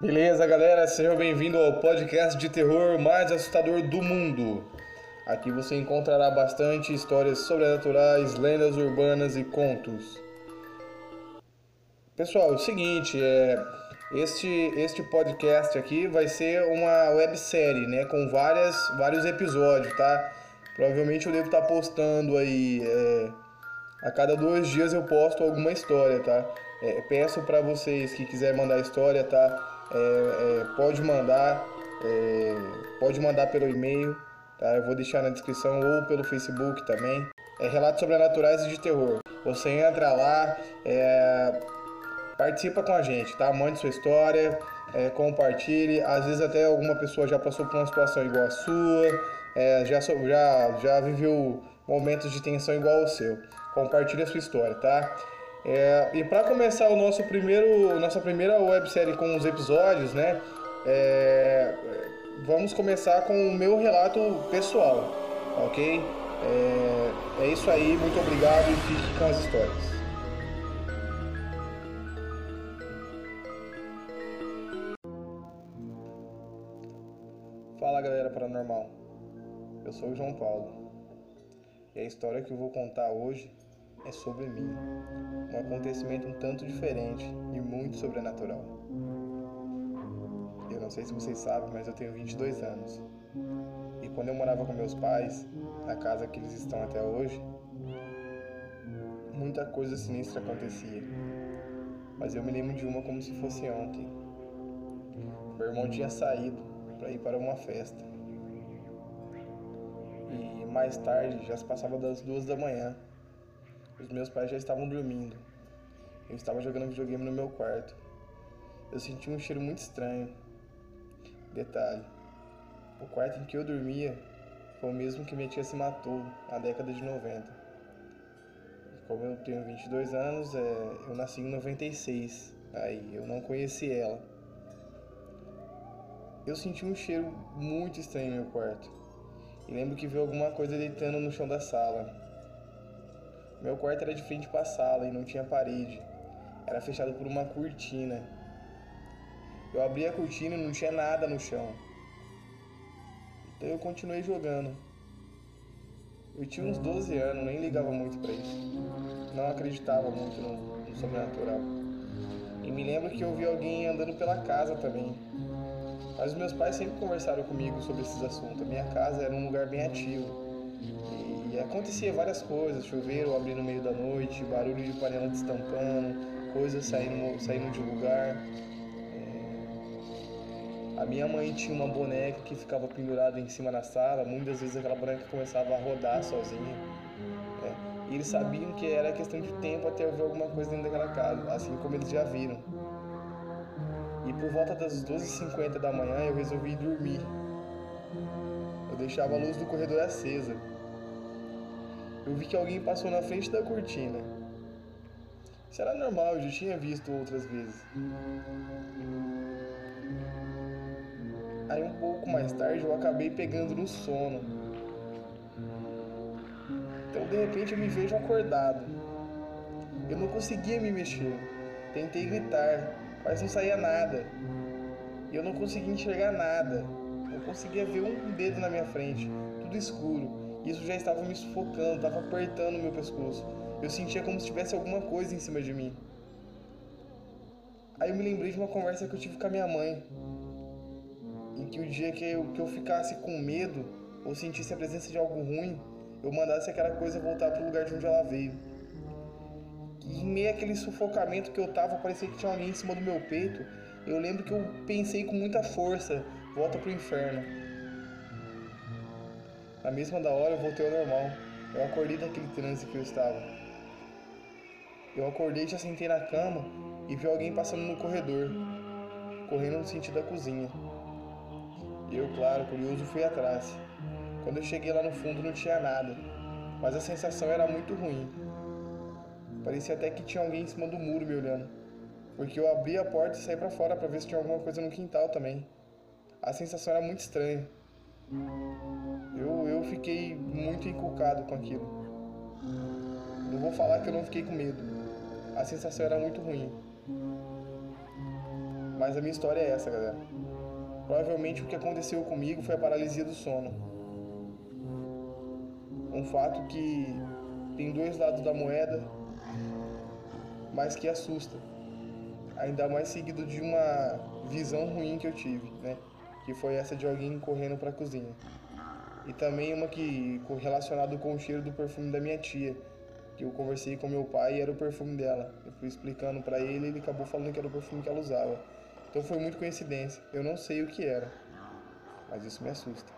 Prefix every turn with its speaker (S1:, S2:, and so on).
S1: Beleza, galera? Seja bem-vindo ao podcast de terror mais assustador do mundo. Aqui você encontrará bastante histórias sobrenaturais, lendas urbanas e contos. Pessoal, é o seguinte, é este este podcast aqui vai ser uma websérie, né, com várias vários episódios, tá? Provavelmente eu devo estar postando aí é, a cada dois dias eu posto alguma história, tá? É, peço para vocês que quiserem mandar história, tá? É, é, pode mandar, é, pode mandar pelo e-mail, tá? Eu vou deixar na descrição ou pelo Facebook também. É Relatos Sobrenaturais e de Terror. Você entra lá, é, participa com a gente, tá? Mande sua história, é, compartilhe. Às vezes até alguma pessoa já passou por uma situação igual a sua, é, já, já, já viveu momentos de tensão igual ao seu. Compartilhe a sua história, tá? É, e para começar o nosso primeiro, nossa primeira websérie com os episódios, né? É, vamos começar com o meu relato pessoal, ok? É, é isso aí, muito obrigado e fique com as histórias. Fala galera paranormal, eu sou o João Paulo e a história que eu vou contar hoje é sobre mim. Um acontecimento um tanto diferente e muito sobrenatural. Eu não sei se vocês sabem, mas eu tenho 22 anos. E quando eu morava com meus pais, na casa que eles estão até hoje, muita coisa sinistra acontecia. Mas eu me lembro de uma como se fosse ontem. Meu irmão tinha saído para ir para uma festa. E mais tarde, já se passava das duas da manhã. Os meus pais já estavam dormindo. Eu estava jogando videogame no meu quarto. Eu senti um cheiro muito estranho. Detalhe: o quarto em que eu dormia foi o mesmo que minha tia se matou na década de 90. E como eu tenho 22 anos, é, eu nasci em 96. Aí eu não conheci ela. Eu senti um cheiro muito estranho no meu quarto. E lembro que vi alguma coisa deitando no chão da sala. Meu quarto era de frente para a sala e não tinha parede. Era fechado por uma cortina. Eu abri a cortina e não tinha nada no chão. Então eu continuei jogando. Eu tinha uns 12 anos, nem ligava muito para isso. Não acreditava muito no, no sobrenatural. E me lembro que eu vi alguém andando pela casa também. Mas meus pais sempre conversaram comigo sobre esses assuntos. A minha casa era um lugar bem ativo acontecia várias coisas, chuveiro abrir no meio da noite, barulho de panela destampando, coisas saindo, saindo de lugar. É... A minha mãe tinha uma boneca que ficava pendurada em cima da sala, muitas vezes aquela boneca começava a rodar sozinha. É... E eles sabiam que era questão de tempo até eu ver alguma coisa dentro daquela casa, assim como eles já viram. E por volta das 12h50 da manhã eu resolvi dormir. Eu deixava a luz do corredor acesa eu vi que alguém passou na frente da cortina. Isso era normal, eu já tinha visto outras vezes. Aí um pouco mais tarde eu acabei pegando no sono. Então de repente eu me vejo acordado. Eu não conseguia me mexer. Tentei gritar, mas não saía nada. E eu não conseguia enxergar nada. Eu conseguia ver um dedo na minha frente, tudo escuro. Isso já estava me sufocando, estava apertando o meu pescoço. Eu sentia como se tivesse alguma coisa em cima de mim. Aí eu me lembrei de uma conversa que eu tive com a minha mãe. Em que o dia que eu, que eu ficasse com medo ou sentisse a presença de algo ruim, eu mandasse aquela coisa voltar para o lugar de onde ela veio. Em meio àquele sufocamento que eu tava, parecia que tinha alguém em cima do meu peito. Eu lembro que eu pensei com muita força: volta pro inferno. Na mesma da hora eu voltei ao normal. Eu acordei daquele transe que eu estava. Eu acordei, já sentei na cama e vi alguém passando no corredor, correndo no sentido da cozinha. Eu, claro, curioso, fui atrás. Quando eu cheguei lá no fundo não tinha nada, mas a sensação era muito ruim. Parecia até que tinha alguém em cima do muro me olhando, porque eu abri a porta e saí para fora para ver se tinha alguma coisa no quintal também. A sensação era muito estranha. Eu, eu fiquei muito encucado com aquilo. Não vou falar que eu não fiquei com medo. A sensação era muito ruim. Mas a minha história é essa, galera. Provavelmente o que aconteceu comigo foi a paralisia do sono. Um fato que tem dois lados da moeda, mas que assusta. Ainda mais seguido de uma visão ruim que eu tive, né? Que foi essa de alguém correndo para a cozinha. E também uma que relacionado com o cheiro do perfume da minha tia, que eu conversei com meu pai e era o perfume dela. Eu fui explicando para ele e ele acabou falando que era o perfume que ela usava. Então foi muito coincidência. Eu não sei o que era, mas isso me assusta.